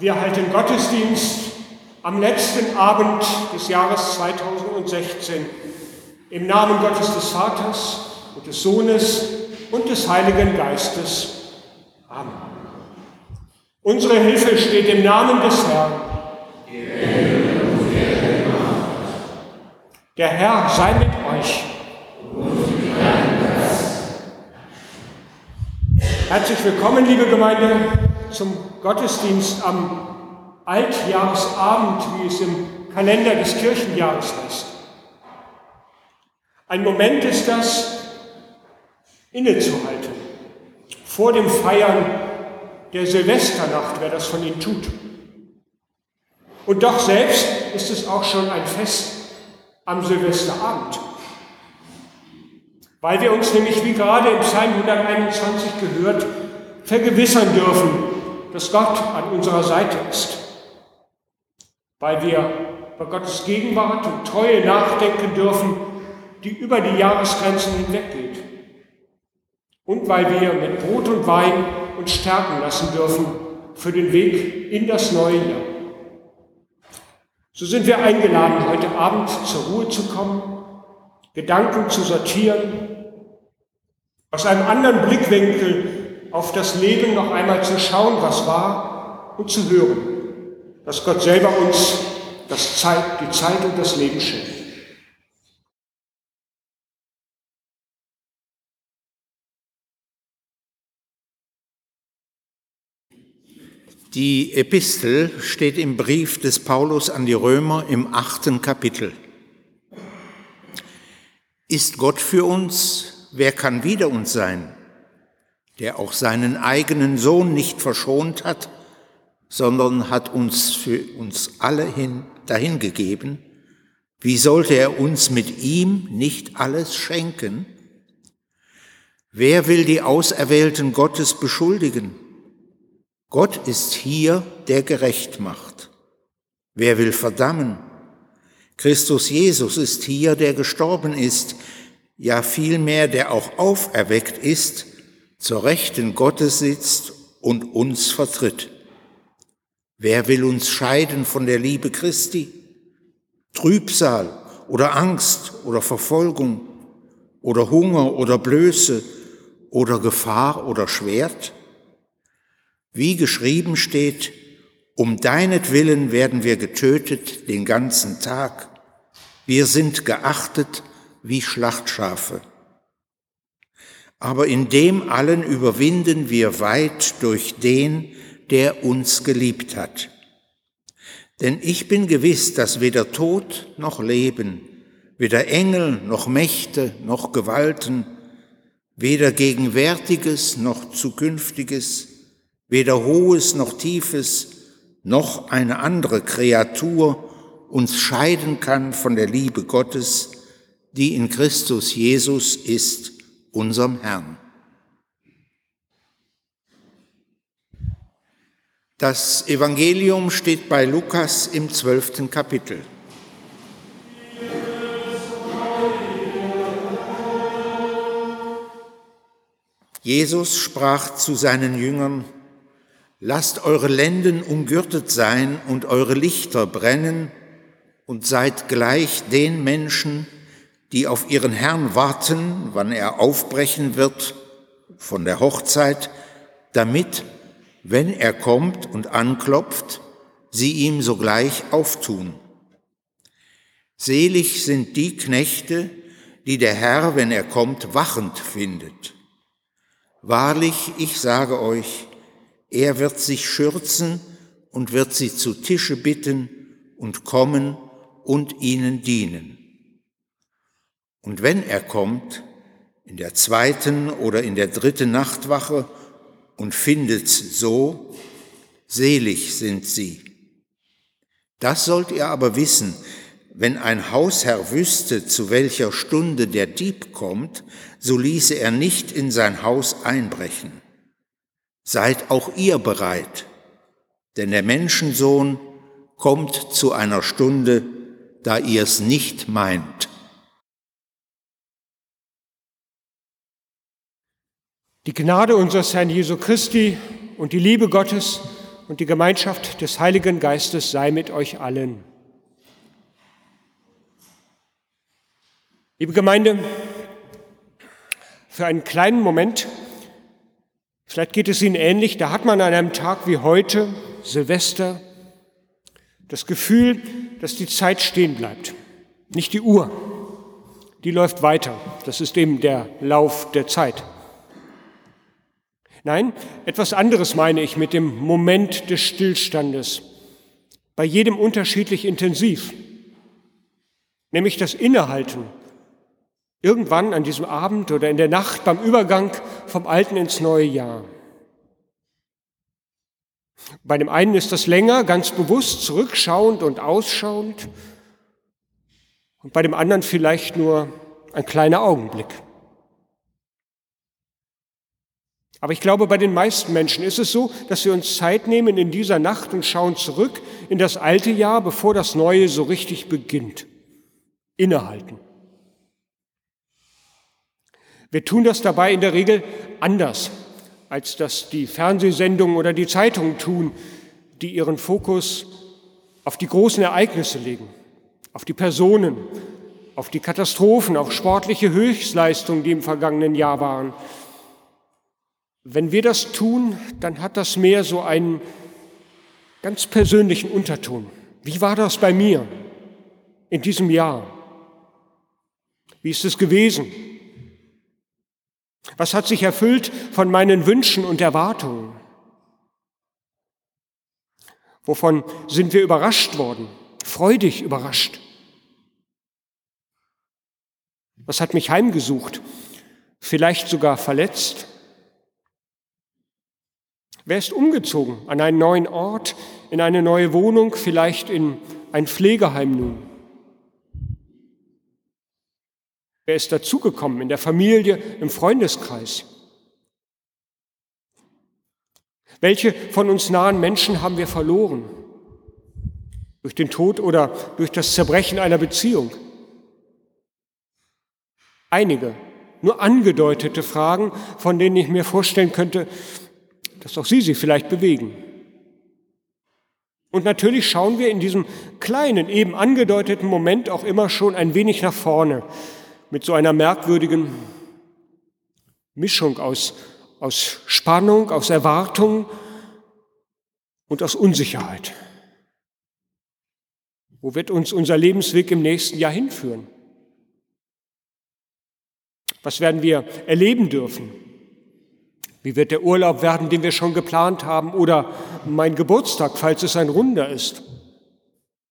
Wir halten Gottesdienst am letzten Abend des Jahres 2016 im Namen Gottes des Vaters und des Sohnes und des Heiligen Geistes. Amen. Unsere Hilfe steht im Namen des Herrn. Der Herr sei mit euch. Herzlich willkommen, liebe Gemeinde, zum Gottesdienst am Altjahresabend, wie es im Kalender des Kirchenjahres heißt. Ein Moment ist das, innezuhalten, vor dem Feiern der Silvesternacht, wer das von Ihnen tut. Und doch selbst ist es auch schon ein Fest am Silvesterabend weil wir uns nämlich, wie gerade im Psalm 121 gehört, vergewissern dürfen, dass Gott an unserer Seite ist, weil wir bei Gottes Gegenwart und Treue nachdenken dürfen, die über die Jahresgrenzen hinweggeht. Und weil wir mit Brot und Wein uns stärken lassen dürfen für den Weg in das neue Jahr. So sind wir eingeladen, heute Abend zur Ruhe zu kommen Gedanken zu sortieren, aus einem anderen Blickwinkel auf das Leben noch einmal zu schauen, was war, und zu hören, dass Gott selber uns das Zeit, die Zeit und das Leben schenkt. Die Epistel steht im Brief des Paulus an die Römer im achten Kapitel. Ist Gott für uns, wer kann wider uns sein, der auch seinen eigenen Sohn nicht verschont hat, sondern hat uns für uns alle hin dahingegeben, wie sollte er uns mit ihm nicht alles schenken? Wer will die Auserwählten Gottes beschuldigen? Gott ist hier, der gerecht macht. Wer will verdammen? Christus Jesus ist hier, der gestorben ist, ja vielmehr, der auch auferweckt ist, zur Rechten Gottes sitzt und uns vertritt. Wer will uns scheiden von der Liebe Christi? Trübsal oder Angst oder Verfolgung oder Hunger oder Blöße oder Gefahr oder Schwert? Wie geschrieben steht, um deinetwillen werden wir getötet den ganzen Tag. Wir sind geachtet wie Schlachtschafe. Aber in dem allen überwinden wir weit durch den, der uns geliebt hat. Denn ich bin gewiss, dass weder Tod noch Leben, weder Engel noch Mächte noch Gewalten, weder Gegenwärtiges noch Zukünftiges, weder Hohes noch Tiefes, noch eine andere Kreatur uns scheiden kann von der Liebe Gottes, die in Christus Jesus ist, unserem Herrn. Das Evangelium steht bei Lukas im zwölften Kapitel. Jesus sprach zu seinen Jüngern, Lasst eure Lenden umgürtet sein und eure Lichter brennen und seid gleich den Menschen, die auf ihren Herrn warten, wann er aufbrechen wird von der Hochzeit, damit, wenn er kommt und anklopft, sie ihm sogleich auftun. Selig sind die Knechte, die der Herr, wenn er kommt, wachend findet. Wahrlich, ich sage euch, er wird sich schürzen und wird sie zu Tische bitten und kommen und ihnen dienen. Und wenn er kommt, in der zweiten oder in der dritten Nachtwache und findet's so, selig sind sie. Das sollt ihr aber wissen, wenn ein Hausherr wüsste, zu welcher Stunde der Dieb kommt, so ließe er nicht in sein Haus einbrechen. Seid auch ihr bereit, denn der Menschensohn kommt zu einer Stunde, da ihr es nicht meint. Die Gnade unseres Herrn Jesu Christi und die Liebe Gottes und die Gemeinschaft des Heiligen Geistes sei mit euch allen. Liebe Gemeinde, für einen kleinen Moment, vielleicht geht es Ihnen ähnlich, da hat man an einem Tag wie heute, Silvester, das Gefühl, dass die Zeit stehen bleibt. Nicht die Uhr, die läuft weiter. Das ist eben der Lauf der Zeit. Nein, etwas anderes meine ich mit dem Moment des Stillstandes. Bei jedem unterschiedlich intensiv. Nämlich das Innehalten. Irgendwann an diesem Abend oder in der Nacht beim Übergang vom alten ins neue Jahr. Bei dem einen ist das länger, ganz bewusst, zurückschauend und ausschauend. Und bei dem anderen vielleicht nur ein kleiner Augenblick. Aber ich glaube, bei den meisten Menschen ist es so, dass wir uns Zeit nehmen in dieser Nacht und schauen zurück in das alte Jahr, bevor das neue so richtig beginnt. Innehalten. Wir tun das dabei in der Regel anders, als das die Fernsehsendungen oder die Zeitungen tun, die ihren Fokus auf die großen Ereignisse legen, auf die Personen, auf die Katastrophen, auf sportliche Höchstleistungen, die im vergangenen Jahr waren, wenn wir das tun, dann hat das mehr so einen ganz persönlichen Unterton. Wie war das bei mir in diesem Jahr? Wie ist es gewesen? Was hat sich erfüllt von meinen Wünschen und Erwartungen? Wovon sind wir überrascht worden? Freudig überrascht. Was hat mich heimgesucht? Vielleicht sogar verletzt? Wer ist umgezogen an einen neuen Ort, in eine neue Wohnung, vielleicht in ein Pflegeheim nun? Wer ist dazugekommen in der Familie, im Freundeskreis? Welche von uns nahen Menschen haben wir verloren? Durch den Tod oder durch das Zerbrechen einer Beziehung? Einige, nur angedeutete Fragen, von denen ich mir vorstellen könnte, dass auch Sie sich vielleicht bewegen. Und natürlich schauen wir in diesem kleinen, eben angedeuteten Moment auch immer schon ein wenig nach vorne mit so einer merkwürdigen Mischung aus, aus Spannung, aus Erwartung und aus Unsicherheit. Wo wird uns unser Lebensweg im nächsten Jahr hinführen? Was werden wir erleben dürfen? Wie wird der Urlaub werden, den wir schon geplant haben? Oder mein Geburtstag, falls es ein runder ist?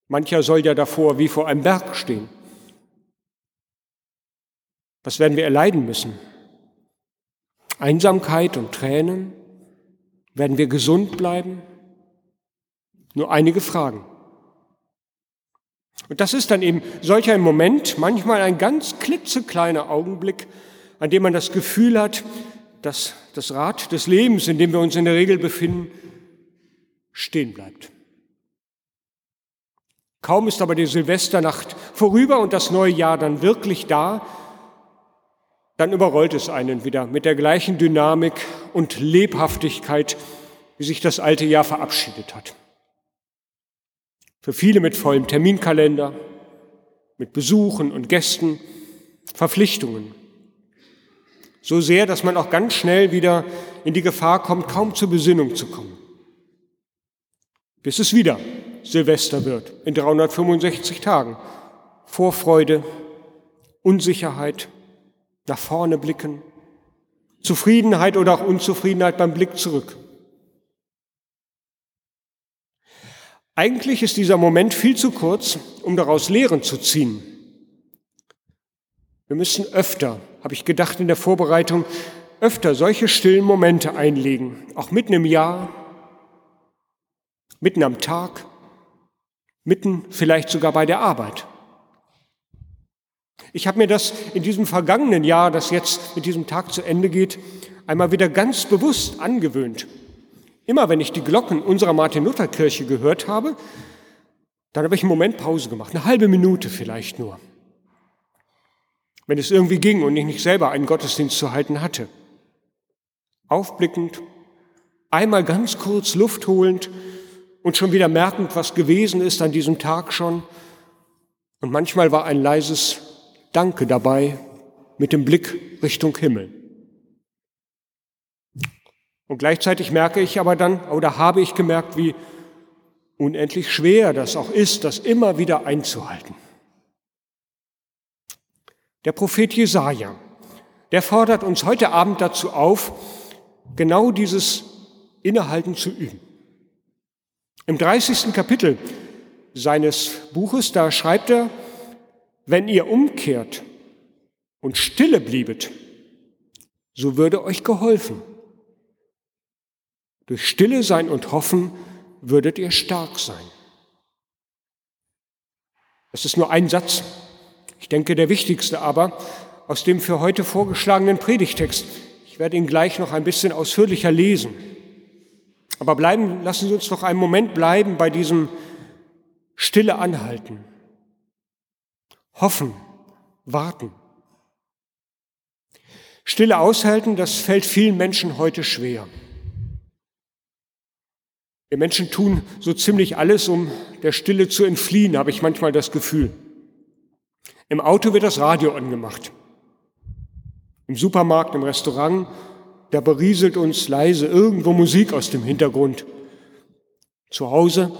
Mancher soll ja davor wie vor einem Berg stehen. Was werden wir erleiden müssen? Einsamkeit und Tränen? Werden wir gesund bleiben? Nur einige Fragen. Und das ist dann eben solch ein Moment, manchmal ein ganz klitzekleiner Augenblick, an dem man das Gefühl hat, dass das Rad des Lebens, in dem wir uns in der Regel befinden, stehen bleibt. Kaum ist aber die Silvesternacht vorüber und das neue Jahr dann wirklich da, dann überrollt es einen wieder mit der gleichen Dynamik und Lebhaftigkeit, wie sich das alte Jahr verabschiedet hat. Für viele mit vollem Terminkalender, mit Besuchen und Gästen, Verpflichtungen. So sehr, dass man auch ganz schnell wieder in die Gefahr kommt, kaum zur Besinnung zu kommen. Bis es wieder Silvester wird, in 365 Tagen. Vorfreude, Unsicherheit, nach vorne blicken, Zufriedenheit oder auch Unzufriedenheit beim Blick zurück. Eigentlich ist dieser Moment viel zu kurz, um daraus Lehren zu ziehen. Wir müssen öfter, habe ich gedacht in der Vorbereitung, öfter solche stillen Momente einlegen, auch mitten im Jahr, mitten am Tag, mitten vielleicht sogar bei der Arbeit. Ich habe mir das in diesem vergangenen Jahr, das jetzt mit diesem Tag zu Ende geht, einmal wieder ganz bewusst angewöhnt. Immer wenn ich die Glocken unserer Martin-Luther-Kirche gehört habe, dann habe ich einen Moment Pause gemacht, eine halbe Minute vielleicht nur wenn es irgendwie ging und ich nicht selber einen Gottesdienst zu halten hatte. Aufblickend, einmal ganz kurz Luft holend und schon wieder merkend, was gewesen ist an diesem Tag schon. Und manchmal war ein leises Danke dabei mit dem Blick Richtung Himmel. Und gleichzeitig merke ich aber dann, oder habe ich gemerkt, wie unendlich schwer das auch ist, das immer wieder einzuhalten. Der Prophet Jesaja, der fordert uns heute Abend dazu auf, genau dieses Innehalten zu üben. Im 30. Kapitel seines Buches, da schreibt er, wenn ihr umkehrt und stille bliebet, so würde euch geholfen. Durch Stille sein und Hoffen würdet ihr stark sein. Das ist nur ein Satz. Ich denke, der wichtigste aber aus dem für heute vorgeschlagenen Predigtext. Ich werde ihn gleich noch ein bisschen ausführlicher lesen. Aber bleiben, lassen Sie uns noch einen Moment bleiben bei diesem Stille anhalten. Hoffen, warten. Stille aushalten, das fällt vielen Menschen heute schwer. Wir Menschen tun so ziemlich alles, um der Stille zu entfliehen, habe ich manchmal das Gefühl. Im Auto wird das Radio angemacht. Im Supermarkt, im Restaurant, da berieselt uns leise irgendwo Musik aus dem Hintergrund. Zu Hause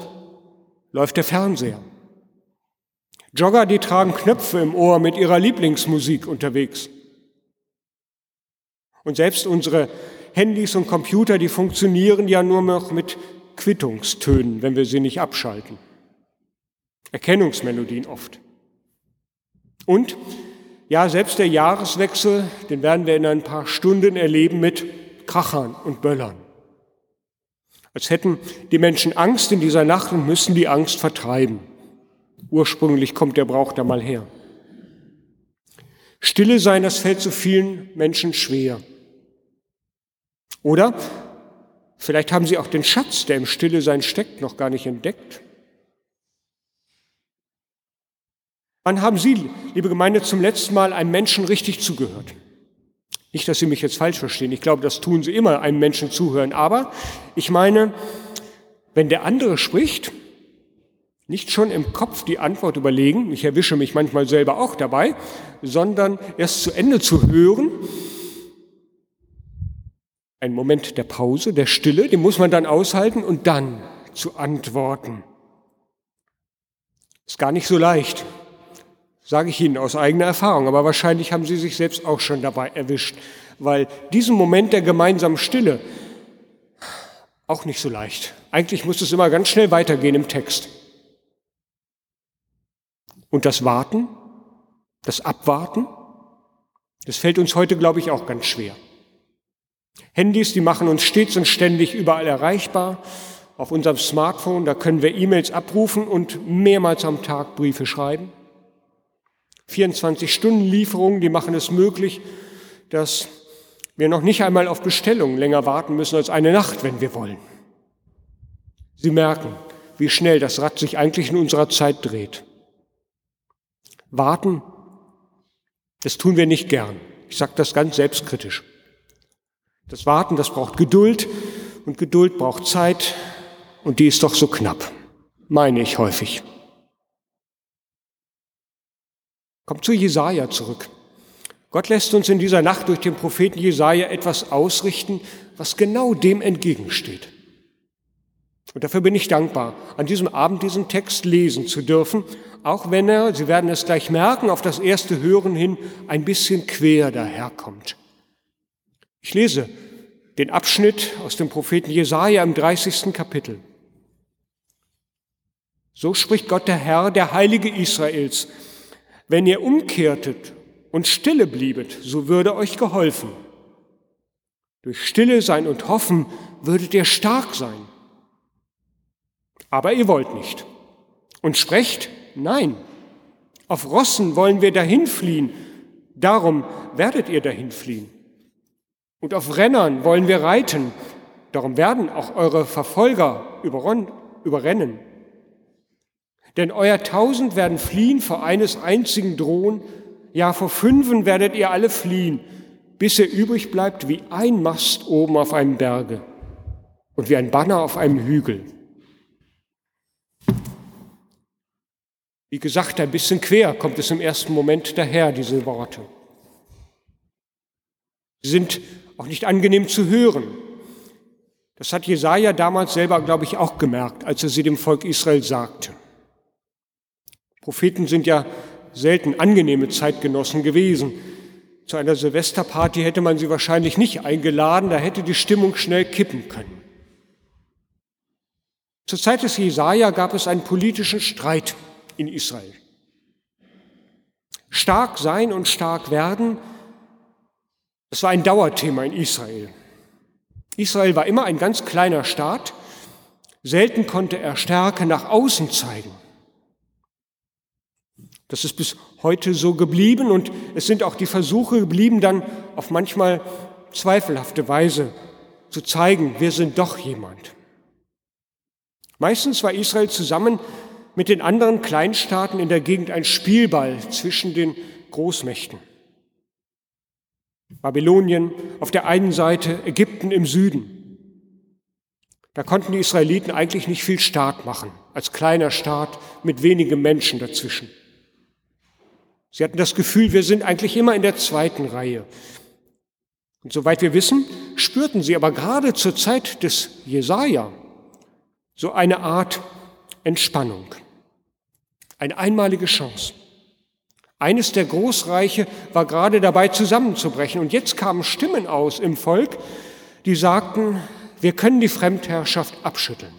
läuft der Fernseher. Jogger, die tragen Knöpfe im Ohr mit ihrer Lieblingsmusik unterwegs. Und selbst unsere Handys und Computer, die funktionieren ja nur noch mit Quittungstönen, wenn wir sie nicht abschalten. Erkennungsmelodien oft. Und ja, selbst der Jahreswechsel, den werden wir in ein paar Stunden erleben mit Krachern und Böllern. Als hätten die Menschen Angst in dieser Nacht und müssen die Angst vertreiben. Ursprünglich kommt der Brauch da mal her. Stille sein, das fällt so vielen Menschen schwer. Oder Vielleicht haben Sie auch den Schatz, der im Stille sein steckt, noch gar nicht entdeckt. Wann haben Sie, liebe Gemeinde, zum letzten Mal einem Menschen richtig zugehört? Nicht, dass Sie mich jetzt falsch verstehen. Ich glaube, das tun Sie immer, einem Menschen zuhören. Aber ich meine, wenn der andere spricht, nicht schon im Kopf die Antwort überlegen, ich erwische mich manchmal selber auch dabei, sondern erst zu Ende zu hören ein Moment der Pause, der Stille, den muss man dann aushalten und dann zu antworten. Ist gar nicht so leicht, sage ich Ihnen aus eigener Erfahrung, aber wahrscheinlich haben Sie sich selbst auch schon dabei erwischt, weil diesen Moment der gemeinsamen Stille auch nicht so leicht. Eigentlich muss es immer ganz schnell weitergehen im Text. Und das Warten, das Abwarten, das fällt uns heute, glaube ich, auch ganz schwer. Handys, die machen uns stets und ständig überall erreichbar. Auf unserem Smartphone, da können wir E-Mails abrufen und mehrmals am Tag Briefe schreiben. 24-Stunden-Lieferungen, die machen es möglich, dass wir noch nicht einmal auf Bestellungen länger warten müssen als eine Nacht, wenn wir wollen. Sie merken, wie schnell das Rad sich eigentlich in unserer Zeit dreht. Warten, das tun wir nicht gern. Ich sage das ganz selbstkritisch. Das Warten, das braucht Geduld und Geduld braucht Zeit und die ist doch so knapp, meine ich häufig. Kommt zu Jesaja zurück. Gott lässt uns in dieser Nacht durch den Propheten Jesaja etwas ausrichten, was genau dem entgegensteht. Und dafür bin ich dankbar, an diesem Abend diesen Text lesen zu dürfen, auch wenn er, Sie werden es gleich merken, auf das erste Hören hin ein bisschen quer daherkommt. Ich lese den Abschnitt aus dem Propheten Jesaja im 30. Kapitel. So spricht Gott der Herr, der Heilige Israels. Wenn ihr umkehrtet und stille bliebet, so würde euch geholfen. Durch Stille sein und Hoffen würdet ihr stark sein. Aber ihr wollt nicht. Und sprecht, nein, auf Rossen wollen wir dahin fliehen, darum werdet ihr dahin fliehen. Und auf Rennern wollen wir reiten. Darum werden auch eure Verfolger überrennen. Denn euer Tausend werden fliehen vor eines einzigen drohen. Ja, vor fünfen werdet ihr alle fliehen, bis ihr übrig bleibt wie ein Mast oben auf einem Berge. und wie ein Banner auf einem Hügel. Wie gesagt, ein bisschen quer kommt es im ersten Moment daher, diese Worte. Sie sind auch nicht angenehm zu hören. Das hat Jesaja damals selber, glaube ich, auch gemerkt, als er sie dem Volk Israel sagte. Propheten sind ja selten angenehme Zeitgenossen gewesen. Zu einer Silvesterparty hätte man sie wahrscheinlich nicht eingeladen, da hätte die Stimmung schnell kippen können. Zur Zeit des Jesaja gab es einen politischen Streit in Israel. Stark sein und stark werden, das war ein Dauerthema in Israel. Israel war immer ein ganz kleiner Staat, selten konnte er Stärke nach außen zeigen. Das ist bis heute so geblieben und es sind auch die Versuche geblieben, dann auf manchmal zweifelhafte Weise zu zeigen, wir sind doch jemand. Meistens war Israel zusammen mit den anderen Kleinstaaten in der Gegend ein Spielball zwischen den Großmächten. Babylonien auf der einen Seite, Ägypten im Süden. Da konnten die Israeliten eigentlich nicht viel Staat machen, als kleiner Staat mit wenigen Menschen dazwischen. Sie hatten das Gefühl, wir sind eigentlich immer in der zweiten Reihe. Und soweit wir wissen, spürten sie aber gerade zur Zeit des Jesaja so eine Art Entspannung, eine einmalige Chance. Eines der Großreiche war gerade dabei zusammenzubrechen und jetzt kamen Stimmen aus im Volk, die sagten, wir können die Fremdherrschaft abschütteln.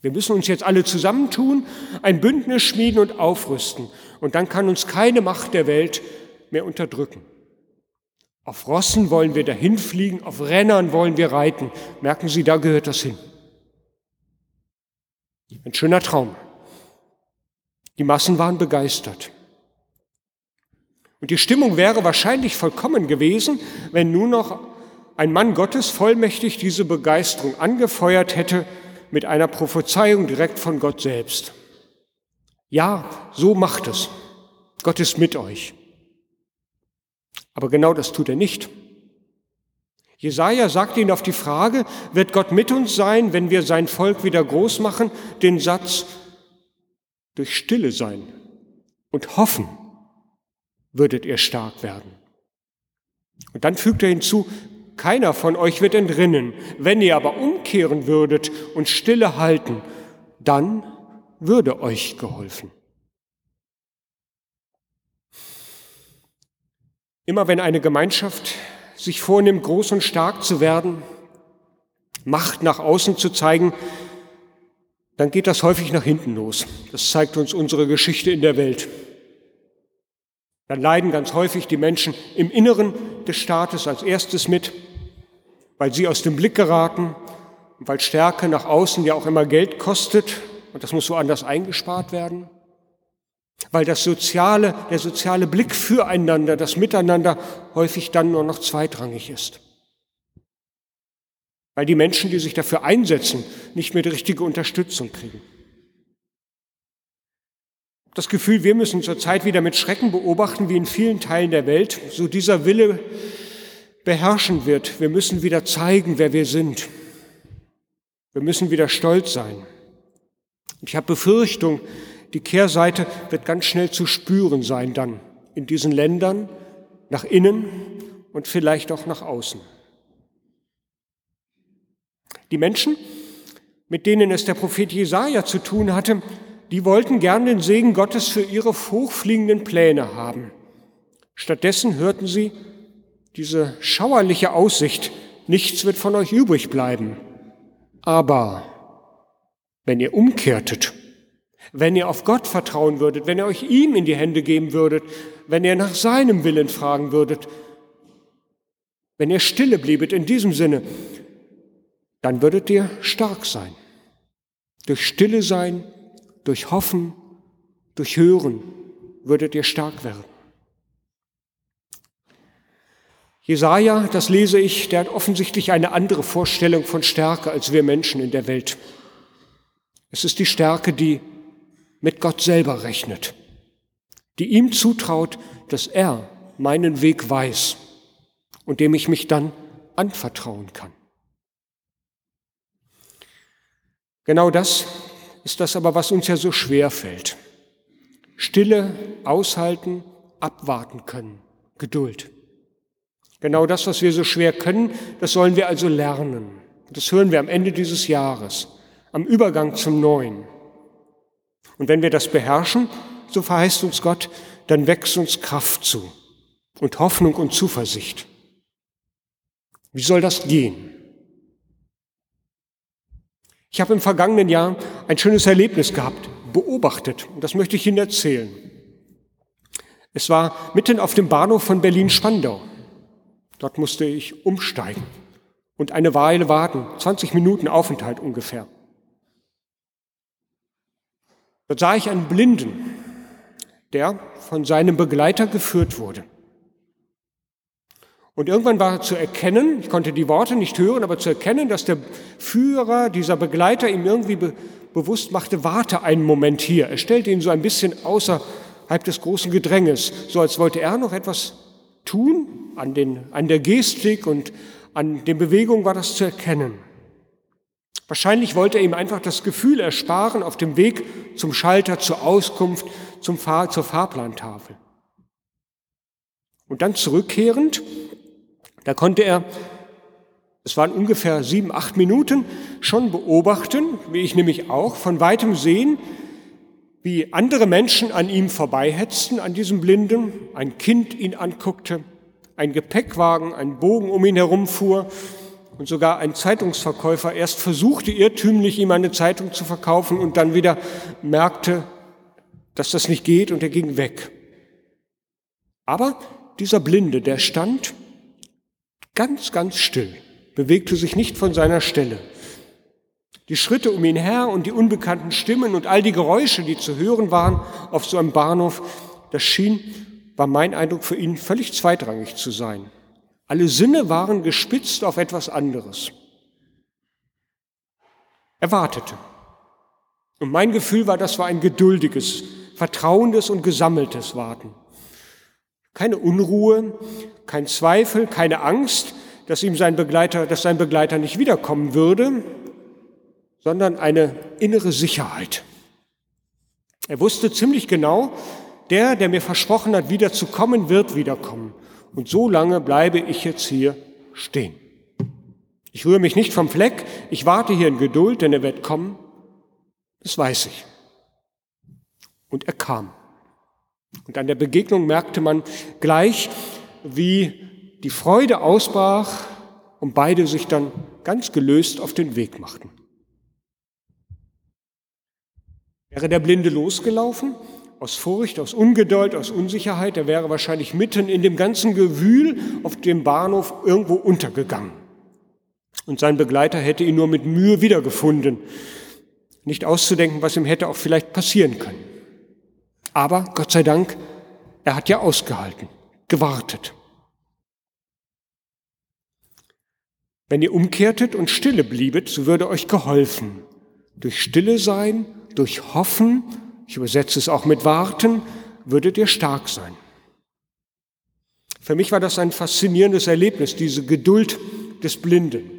Wir müssen uns jetzt alle zusammentun, ein Bündnis schmieden und aufrüsten. Und dann kann uns keine Macht der Welt mehr unterdrücken. Auf Rossen wollen wir dahin fliegen, auf Rennern wollen wir reiten. Merken Sie, da gehört das hin. Ein schöner Traum. Die Massen waren begeistert. Und die Stimmung wäre wahrscheinlich vollkommen gewesen, wenn nur noch ein Mann Gottes vollmächtig diese Begeisterung angefeuert hätte mit einer Prophezeiung direkt von Gott selbst. Ja, so macht es. Gott ist mit euch. Aber genau das tut er nicht. Jesaja sagt ihnen auf die Frage, wird Gott mit uns sein, wenn wir sein Volk wieder groß machen, den Satz, durch Stille sein und hoffen, würdet ihr stark werden. Und dann fügt er hinzu, keiner von euch wird entrinnen. Wenn ihr aber umkehren würdet und Stille halten, dann würde euch geholfen. Immer wenn eine Gemeinschaft sich vornimmt, groß und stark zu werden, Macht nach außen zu zeigen, dann geht das häufig nach hinten los. Das zeigt uns unsere Geschichte in der Welt. Dann leiden ganz häufig die Menschen im Inneren des Staates als erstes mit, weil sie aus dem Blick geraten und weil Stärke nach außen ja auch immer Geld kostet und das muss woanders eingespart werden. Weil das soziale, der soziale Blick füreinander, das Miteinander häufig dann nur noch zweitrangig ist. Weil die Menschen, die sich dafür einsetzen, nicht mehr die richtige Unterstützung kriegen. Das Gefühl, wir müssen zurzeit wieder mit Schrecken beobachten, wie in vielen Teilen der Welt, so dieser Wille beherrschen wird. Wir müssen wieder zeigen, wer wir sind. Wir müssen wieder stolz sein. Und ich habe Befürchtung, die Kehrseite wird ganz schnell zu spüren sein dann in diesen Ländern, nach innen und vielleicht auch nach außen. Die Menschen, mit denen es der Prophet Jesaja zu tun hatte, die wollten gern den Segen Gottes für ihre hochfliegenden Pläne haben. Stattdessen hörten sie, diese schauerliche Aussicht, nichts wird von euch übrig bleiben. Aber wenn ihr umkehrtet, wenn ihr auf Gott vertrauen würdet, wenn ihr euch ihm in die Hände geben würdet, wenn ihr nach seinem Willen fragen würdet, wenn ihr stille bliebet in diesem Sinne, dann würdet ihr stark sein. Durch Stille sein, durch Hoffen, durch Hören würdet ihr stark werden. Jesaja, das lese ich, der hat offensichtlich eine andere Vorstellung von Stärke als wir Menschen in der Welt. Es ist die Stärke, die mit Gott selber rechnet, die ihm zutraut, dass er meinen Weg weiß und dem ich mich dann anvertrauen kann. Genau das ist das aber, was uns ja so schwer fällt. Stille, aushalten, abwarten können, Geduld. Genau das, was wir so schwer können, das sollen wir also lernen. Das hören wir am Ende dieses Jahres, am Übergang zum Neuen. Und wenn wir das beherrschen, so verheißt uns Gott, dann wächst uns Kraft zu und Hoffnung und Zuversicht. Wie soll das gehen? Ich habe im vergangenen Jahr ein schönes Erlebnis gehabt, beobachtet, und das möchte ich Ihnen erzählen. Es war mitten auf dem Bahnhof von Berlin-Spandau. Dort musste ich umsteigen und eine Weile warten, 20 Minuten Aufenthalt ungefähr. Dort sah ich einen Blinden, der von seinem Begleiter geführt wurde. Und irgendwann war zu erkennen, ich konnte die Worte nicht hören, aber zu erkennen, dass der Führer, dieser Begleiter ihm irgendwie be bewusst machte, warte einen Moment hier. Er stellte ihn so ein bisschen außerhalb des großen Gedränges, so als wollte er noch etwas tun. An, den, an der Gestik und an den Bewegungen war das zu erkennen. Wahrscheinlich wollte er ihm einfach das Gefühl ersparen auf dem Weg zum Schalter, zur Auskunft, zum Fahr zur Fahrplantafel. Und dann zurückkehrend, da konnte er, es waren ungefähr sieben, acht Minuten, schon beobachten, wie ich nämlich auch, von weitem sehen, wie andere Menschen an ihm vorbeihetzten, an diesem Blinden, ein Kind ihn anguckte, ein Gepäckwagen, ein Bogen um ihn herumfuhr und sogar ein Zeitungsverkäufer erst versuchte irrtümlich, ihm eine Zeitung zu verkaufen und dann wieder merkte, dass das nicht geht und er ging weg. Aber dieser Blinde, der stand ganz, ganz still, bewegte sich nicht von seiner Stelle. Die Schritte um ihn her und die unbekannten Stimmen und all die Geräusche, die zu hören waren auf so einem Bahnhof, das schien, war mein Eindruck für ihn völlig zweitrangig zu sein. Alle Sinne waren gespitzt auf etwas anderes. Er wartete. Und mein Gefühl war, das war ein geduldiges, vertrauendes und gesammeltes Warten. Keine Unruhe, kein Zweifel, keine Angst, dass ihm sein Begleiter, dass sein Begleiter nicht wiederkommen würde, sondern eine innere Sicherheit. Er wusste ziemlich genau, der, der mir versprochen hat, wiederzukommen, wird wiederkommen. Und so lange bleibe ich jetzt hier stehen. Ich rühre mich nicht vom Fleck, ich warte hier in Geduld, denn er wird kommen. Das weiß ich. Und er kam. Und an der Begegnung merkte man gleich, wie die Freude ausbrach und beide sich dann ganz gelöst auf den Weg machten. Wäre der Blinde losgelaufen, aus Furcht, aus Ungeduld, aus Unsicherheit, er wäre wahrscheinlich mitten in dem ganzen Gewühl auf dem Bahnhof irgendwo untergegangen. Und sein Begleiter hätte ihn nur mit Mühe wiedergefunden. Nicht auszudenken, was ihm hätte auch vielleicht passieren können. Aber Gott sei Dank, er hat ja ausgehalten, gewartet. Wenn ihr umkehrtet und stille bliebet, so würde euch geholfen. Durch Stille sein, durch Hoffen ich übersetze es auch mit Warten, würdet ihr stark sein. Für mich war das ein faszinierendes Erlebnis, diese Geduld des Blinden,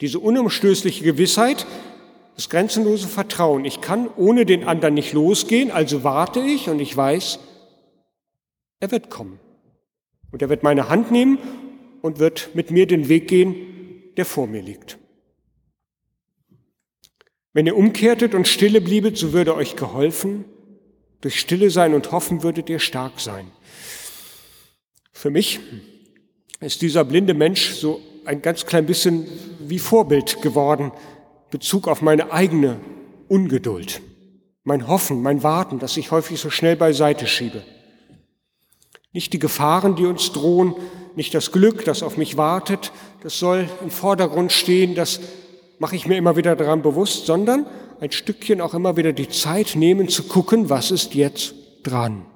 diese unumstößliche Gewissheit, das grenzenlose Vertrauen. Ich kann ohne den anderen nicht losgehen, also warte ich und ich weiß, er wird kommen. Und er wird meine Hand nehmen und wird mit mir den Weg gehen, der vor mir liegt. Wenn ihr umkehrtet und stille bliebet, so würde euch geholfen. Durch Stille sein und hoffen würdet ihr stark sein. Für mich ist dieser blinde Mensch so ein ganz klein bisschen wie Vorbild geworden, Bezug auf meine eigene Ungeduld, mein Hoffen, mein Warten, das ich häufig so schnell beiseite schiebe. Nicht die Gefahren, die uns drohen, nicht das Glück, das auf mich wartet, das soll im Vordergrund stehen, das mache ich mir immer wieder daran bewusst, sondern ein Stückchen auch immer wieder die Zeit nehmen zu gucken, was ist jetzt dran.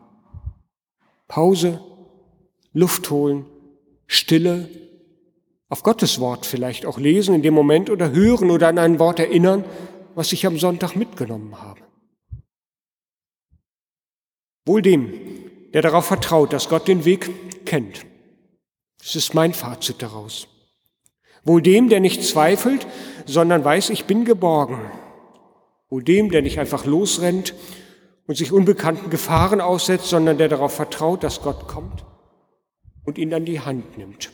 Pause, Luft holen, Stille, auf Gottes Wort vielleicht auch lesen in dem Moment oder hören oder an ein Wort erinnern, was ich am Sonntag mitgenommen habe. Wohl dem, der darauf vertraut, dass Gott den Weg kennt. Das ist mein Fazit daraus. Wohl dem, der nicht zweifelt, sondern weiß, ich bin geborgen. Wohl dem, der nicht einfach losrennt und sich unbekannten Gefahren aussetzt, sondern der darauf vertraut, dass Gott kommt und ihn an die Hand nimmt.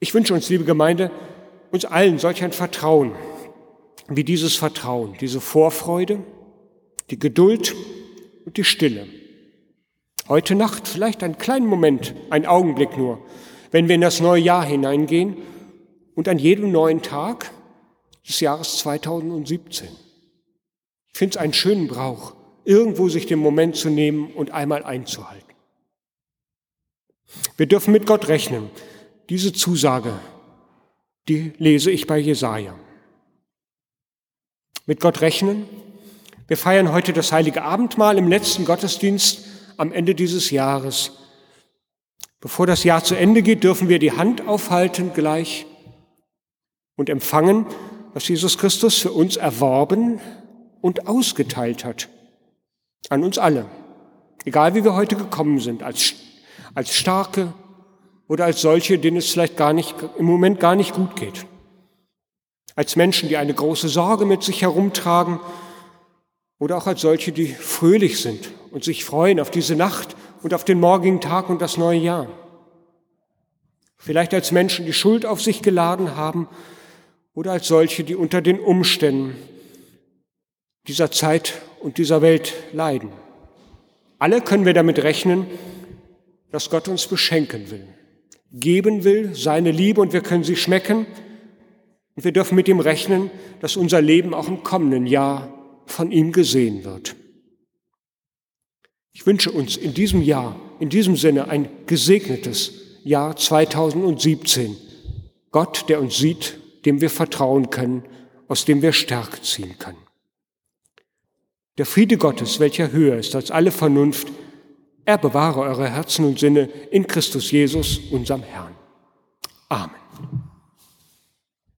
Ich wünsche uns, liebe Gemeinde, uns allen solch ein Vertrauen, wie dieses Vertrauen, diese Vorfreude, die Geduld und die Stille. Heute Nacht vielleicht einen kleinen Moment, einen Augenblick nur, wenn wir in das neue Jahr hineingehen und an jedem neuen Tag des Jahres 2017. Ich finde es einen schönen Brauch, irgendwo sich den Moment zu nehmen und einmal einzuhalten. Wir dürfen mit Gott rechnen. Diese Zusage, die lese ich bei Jesaja. Mit Gott rechnen. Wir feiern heute das heilige Abendmahl im letzten Gottesdienst am Ende dieses Jahres. Bevor das Jahr zu Ende geht, dürfen wir die Hand aufhalten gleich und empfangen, was Jesus Christus für uns erworben und ausgeteilt hat. An uns alle. Egal wie wir heute gekommen sind, als, als Starke oder als solche, denen es vielleicht gar nicht, im Moment gar nicht gut geht. Als Menschen, die eine große Sorge mit sich herumtragen oder auch als solche, die fröhlich sind und sich freuen auf diese Nacht und auf den morgigen Tag und das neue Jahr. Vielleicht als Menschen, die Schuld auf sich geladen haben oder als solche, die unter den Umständen dieser Zeit und dieser Welt leiden. Alle können wir damit rechnen, dass Gott uns beschenken will, geben will, seine Liebe und wir können sie schmecken. Und wir dürfen mit ihm rechnen, dass unser Leben auch im kommenden Jahr von ihm gesehen wird. Ich wünsche uns in diesem Jahr, in diesem Sinne ein gesegnetes Jahr 2017. Gott, der uns sieht dem wir vertrauen können, aus dem wir Stärke ziehen können. Der Friede Gottes, welcher höher ist als alle Vernunft, er bewahre eure Herzen und Sinne in Christus Jesus, unserem Herrn. Amen.